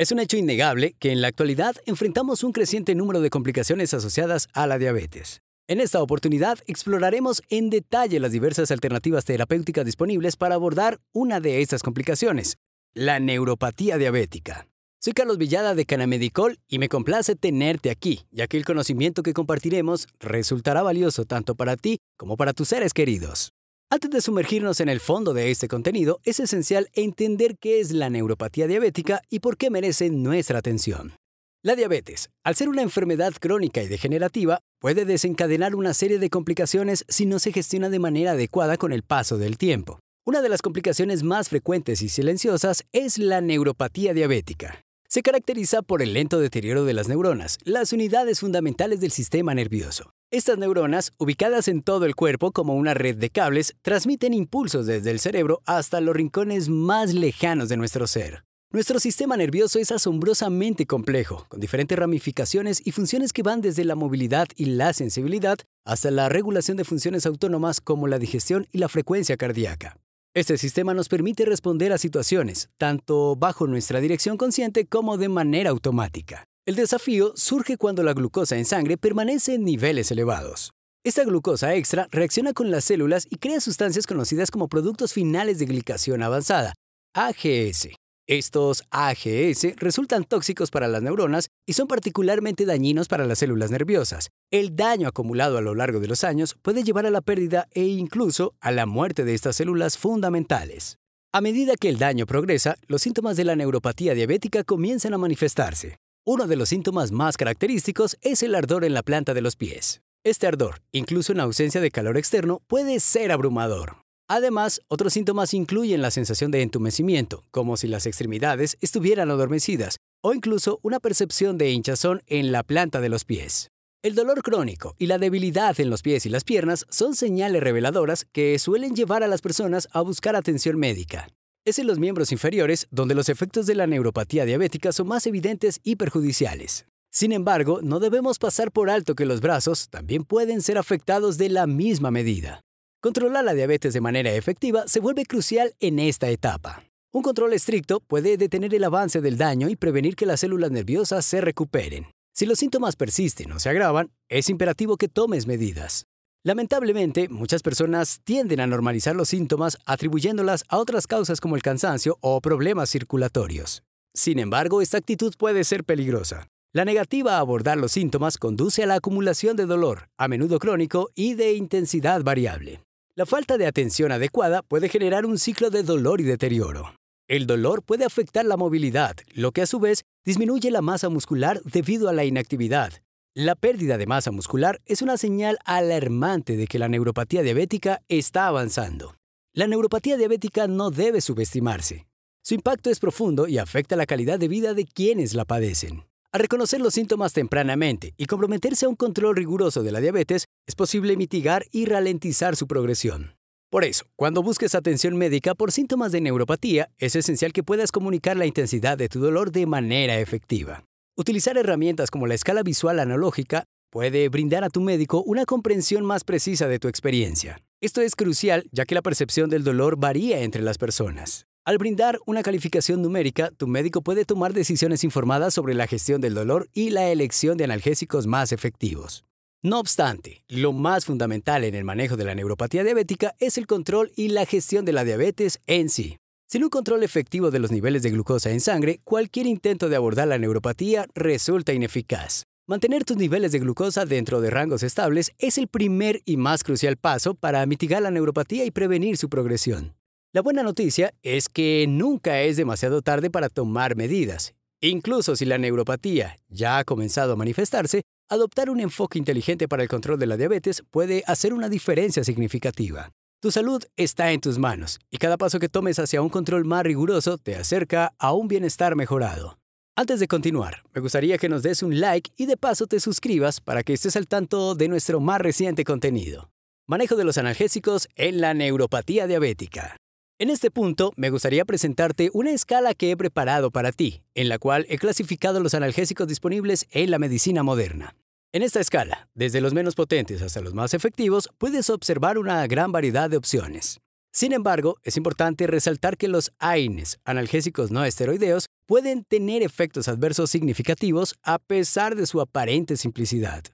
Es un hecho innegable que en la actualidad enfrentamos un creciente número de complicaciones asociadas a la diabetes. En esta oportunidad exploraremos en detalle las diversas alternativas terapéuticas disponibles para abordar una de estas complicaciones, la neuropatía diabética. Soy Carlos Villada de Canamedicol y me complace tenerte aquí, ya que el conocimiento que compartiremos resultará valioso tanto para ti como para tus seres queridos. Antes de sumergirnos en el fondo de este contenido, es esencial entender qué es la neuropatía diabética y por qué merece nuestra atención. La diabetes, al ser una enfermedad crónica y degenerativa, puede desencadenar una serie de complicaciones si no se gestiona de manera adecuada con el paso del tiempo. Una de las complicaciones más frecuentes y silenciosas es la neuropatía diabética. Se caracteriza por el lento deterioro de las neuronas, las unidades fundamentales del sistema nervioso. Estas neuronas, ubicadas en todo el cuerpo como una red de cables, transmiten impulsos desde el cerebro hasta los rincones más lejanos de nuestro ser. Nuestro sistema nervioso es asombrosamente complejo, con diferentes ramificaciones y funciones que van desde la movilidad y la sensibilidad hasta la regulación de funciones autónomas como la digestión y la frecuencia cardíaca. Este sistema nos permite responder a situaciones, tanto bajo nuestra dirección consciente como de manera automática. El desafío surge cuando la glucosa en sangre permanece en niveles elevados. Esta glucosa extra reacciona con las células y crea sustancias conocidas como productos finales de glicación avanzada, AGS. Estos AGS resultan tóxicos para las neuronas y son particularmente dañinos para las células nerviosas. El daño acumulado a lo largo de los años puede llevar a la pérdida e incluso a la muerte de estas células fundamentales. A medida que el daño progresa, los síntomas de la neuropatía diabética comienzan a manifestarse. Uno de los síntomas más característicos es el ardor en la planta de los pies. Este ardor, incluso en ausencia de calor externo, puede ser abrumador. Además, otros síntomas incluyen la sensación de entumecimiento, como si las extremidades estuvieran adormecidas, o incluso una percepción de hinchazón en la planta de los pies. El dolor crónico y la debilidad en los pies y las piernas son señales reveladoras que suelen llevar a las personas a buscar atención médica. Es en los miembros inferiores donde los efectos de la neuropatía diabética son más evidentes y perjudiciales. Sin embargo, no debemos pasar por alto que los brazos también pueden ser afectados de la misma medida. Controlar la diabetes de manera efectiva se vuelve crucial en esta etapa. Un control estricto puede detener el avance del daño y prevenir que las células nerviosas se recuperen. Si los síntomas persisten o se agravan, es imperativo que tomes medidas. Lamentablemente, muchas personas tienden a normalizar los síntomas atribuyéndolas a otras causas como el cansancio o problemas circulatorios. Sin embargo, esta actitud puede ser peligrosa. La negativa a abordar los síntomas conduce a la acumulación de dolor, a menudo crónico y de intensidad variable. La falta de atención adecuada puede generar un ciclo de dolor y deterioro. El dolor puede afectar la movilidad, lo que a su vez disminuye la masa muscular debido a la inactividad, la pérdida de masa muscular es una señal alarmante de que la neuropatía diabética está avanzando. La neuropatía diabética no debe subestimarse. Su impacto es profundo y afecta la calidad de vida de quienes la padecen. Al reconocer los síntomas tempranamente y comprometerse a un control riguroso de la diabetes, es posible mitigar y ralentizar su progresión. Por eso, cuando busques atención médica por síntomas de neuropatía, es esencial que puedas comunicar la intensidad de tu dolor de manera efectiva. Utilizar herramientas como la escala visual analógica puede brindar a tu médico una comprensión más precisa de tu experiencia. Esto es crucial ya que la percepción del dolor varía entre las personas. Al brindar una calificación numérica, tu médico puede tomar decisiones informadas sobre la gestión del dolor y la elección de analgésicos más efectivos. No obstante, lo más fundamental en el manejo de la neuropatía diabética es el control y la gestión de la diabetes en sí. Sin un control efectivo de los niveles de glucosa en sangre, cualquier intento de abordar la neuropatía resulta ineficaz. Mantener tus niveles de glucosa dentro de rangos estables es el primer y más crucial paso para mitigar la neuropatía y prevenir su progresión. La buena noticia es que nunca es demasiado tarde para tomar medidas. Incluso si la neuropatía ya ha comenzado a manifestarse, adoptar un enfoque inteligente para el control de la diabetes puede hacer una diferencia significativa. Tu salud está en tus manos y cada paso que tomes hacia un control más riguroso te acerca a un bienestar mejorado. Antes de continuar, me gustaría que nos des un like y de paso te suscribas para que estés al tanto de nuestro más reciente contenido. Manejo de los analgésicos en la neuropatía diabética. En este punto, me gustaría presentarte una escala que he preparado para ti, en la cual he clasificado los analgésicos disponibles en la medicina moderna. En esta escala, desde los menos potentes hasta los más efectivos, puedes observar una gran variedad de opciones. Sin embargo, es importante resaltar que los AINES, analgésicos no esteroideos, pueden tener efectos adversos significativos a pesar de su aparente simplicidad.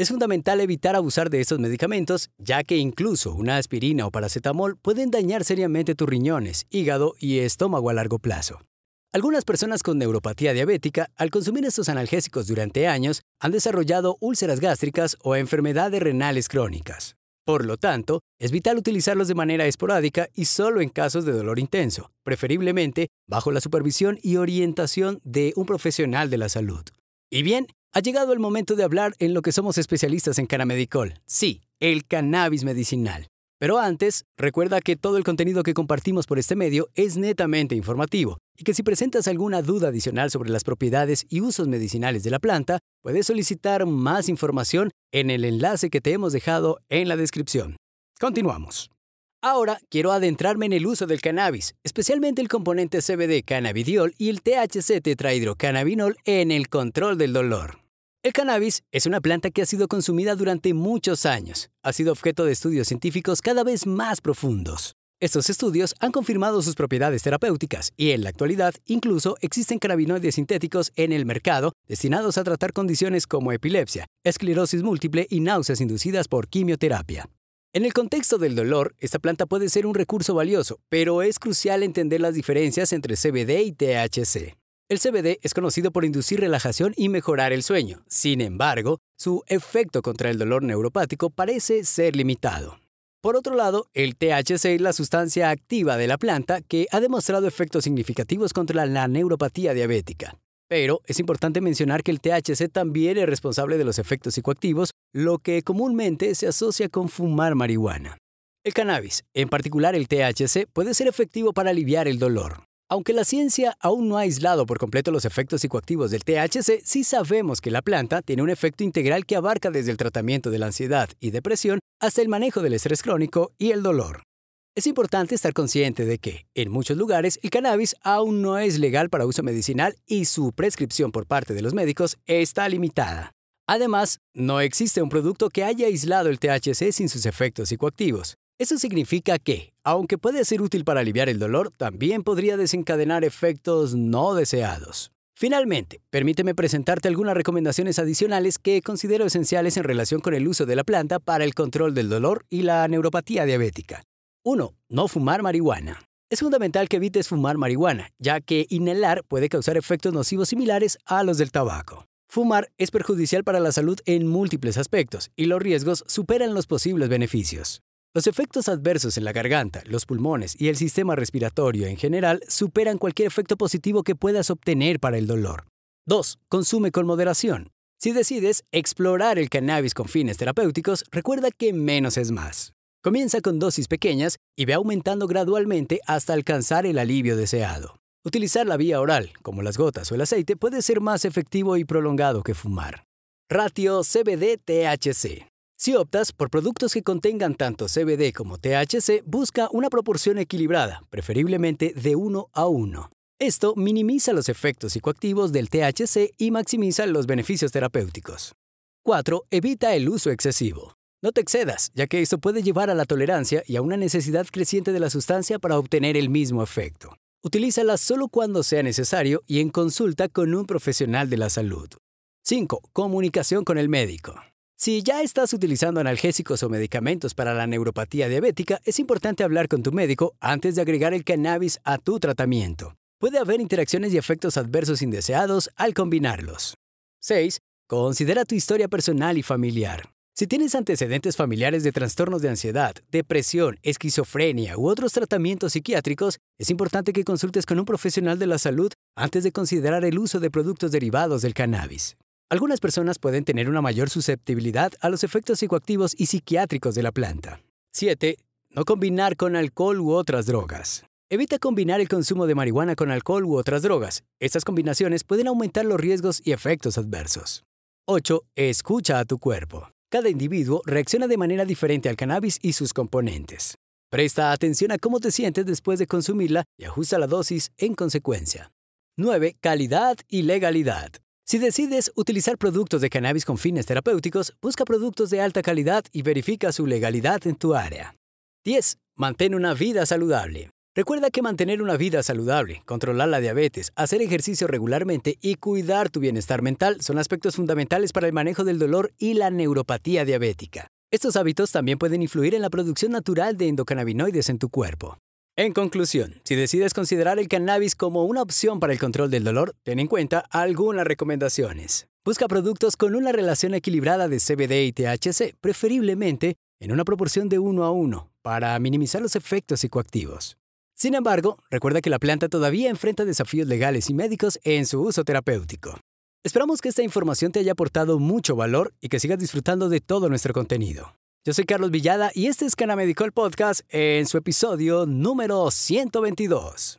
Es fundamental evitar abusar de estos medicamentos, ya que incluso una aspirina o paracetamol pueden dañar seriamente tus riñones, hígado y estómago a largo plazo. Algunas personas con neuropatía diabética, al consumir estos analgésicos durante años, han desarrollado úlceras gástricas o enfermedades renales crónicas. Por lo tanto, es vital utilizarlos de manera esporádica y solo en casos de dolor intenso, preferiblemente bajo la supervisión y orientación de un profesional de la salud. Y bien, ha llegado el momento de hablar en lo que somos especialistas en Canamedicol. Sí, el cannabis medicinal. Pero antes, recuerda que todo el contenido que compartimos por este medio es netamente informativo y que si presentas alguna duda adicional sobre las propiedades y usos medicinales de la planta, puedes solicitar más información en el enlace que te hemos dejado en la descripción. Continuamos. Ahora quiero adentrarme en el uso del cannabis, especialmente el componente CBD cannabidiol y el THC tetrahidrocannabinol en el control del dolor. El cannabis es una planta que ha sido consumida durante muchos años. Ha sido objeto de estudios científicos cada vez más profundos. Estos estudios han confirmado sus propiedades terapéuticas y en la actualidad incluso existen cannabinoides sintéticos en el mercado destinados a tratar condiciones como epilepsia, esclerosis múltiple y náuseas inducidas por quimioterapia. En el contexto del dolor, esta planta puede ser un recurso valioso, pero es crucial entender las diferencias entre CBD y THC. El CBD es conocido por inducir relajación y mejorar el sueño. Sin embargo, su efecto contra el dolor neuropático parece ser limitado. Por otro lado, el THC es la sustancia activa de la planta que ha demostrado efectos significativos contra la neuropatía diabética. Pero es importante mencionar que el THC también es responsable de los efectos psicoactivos, lo que comúnmente se asocia con fumar marihuana. El cannabis, en particular el THC, puede ser efectivo para aliviar el dolor. Aunque la ciencia aún no ha aislado por completo los efectos psicoactivos del THC, sí sabemos que la planta tiene un efecto integral que abarca desde el tratamiento de la ansiedad y depresión hasta el manejo del estrés crónico y el dolor. Es importante estar consciente de que, en muchos lugares, el cannabis aún no es legal para uso medicinal y su prescripción por parte de los médicos está limitada. Además, no existe un producto que haya aislado el THC sin sus efectos psicoactivos. Eso significa que, aunque puede ser útil para aliviar el dolor, también podría desencadenar efectos no deseados. Finalmente, permíteme presentarte algunas recomendaciones adicionales que considero esenciales en relación con el uso de la planta para el control del dolor y la neuropatía diabética. 1. No fumar marihuana. Es fundamental que evites fumar marihuana, ya que inhalar puede causar efectos nocivos similares a los del tabaco. Fumar es perjudicial para la salud en múltiples aspectos y los riesgos superan los posibles beneficios. Los efectos adversos en la garganta, los pulmones y el sistema respiratorio en general superan cualquier efecto positivo que puedas obtener para el dolor. 2. Consume con moderación. Si decides explorar el cannabis con fines terapéuticos, recuerda que menos es más. Comienza con dosis pequeñas y ve aumentando gradualmente hasta alcanzar el alivio deseado. Utilizar la vía oral, como las gotas o el aceite, puede ser más efectivo y prolongado que fumar. Ratio CBD-THC. Si optas por productos que contengan tanto CBD como THC, busca una proporción equilibrada, preferiblemente de 1 a 1. Esto minimiza los efectos psicoactivos del THC y maximiza los beneficios terapéuticos. 4. Evita el uso excesivo. No te excedas, ya que esto puede llevar a la tolerancia y a una necesidad creciente de la sustancia para obtener el mismo efecto. Utilízala solo cuando sea necesario y en consulta con un profesional de la salud. 5. Comunicación con el médico. Si ya estás utilizando analgésicos o medicamentos para la neuropatía diabética, es importante hablar con tu médico antes de agregar el cannabis a tu tratamiento. Puede haber interacciones y efectos adversos indeseados al combinarlos. 6. Considera tu historia personal y familiar. Si tienes antecedentes familiares de trastornos de ansiedad, depresión, esquizofrenia u otros tratamientos psiquiátricos, es importante que consultes con un profesional de la salud antes de considerar el uso de productos derivados del cannabis. Algunas personas pueden tener una mayor susceptibilidad a los efectos psicoactivos y psiquiátricos de la planta. 7. No combinar con alcohol u otras drogas. Evita combinar el consumo de marihuana con alcohol u otras drogas. Estas combinaciones pueden aumentar los riesgos y efectos adversos. 8. Escucha a tu cuerpo. Cada individuo reacciona de manera diferente al cannabis y sus componentes. Presta atención a cómo te sientes después de consumirla y ajusta la dosis en consecuencia. 9. Calidad y legalidad. Si decides utilizar productos de cannabis con fines terapéuticos, busca productos de alta calidad y verifica su legalidad en tu área. 10. Mantén una vida saludable. Recuerda que mantener una vida saludable, controlar la diabetes, hacer ejercicio regularmente y cuidar tu bienestar mental son aspectos fundamentales para el manejo del dolor y la neuropatía diabética. Estos hábitos también pueden influir en la producción natural de endocannabinoides en tu cuerpo. En conclusión, si decides considerar el cannabis como una opción para el control del dolor, ten en cuenta algunas recomendaciones. Busca productos con una relación equilibrada de CBD y THC, preferiblemente en una proporción de 1 a 1, para minimizar los efectos psicoactivos. Sin embargo, recuerda que la planta todavía enfrenta desafíos legales y médicos en su uso terapéutico. Esperamos que esta información te haya aportado mucho valor y que sigas disfrutando de todo nuestro contenido. Yo soy Carlos Villada y este es Cana Medical Podcast en su episodio número 122.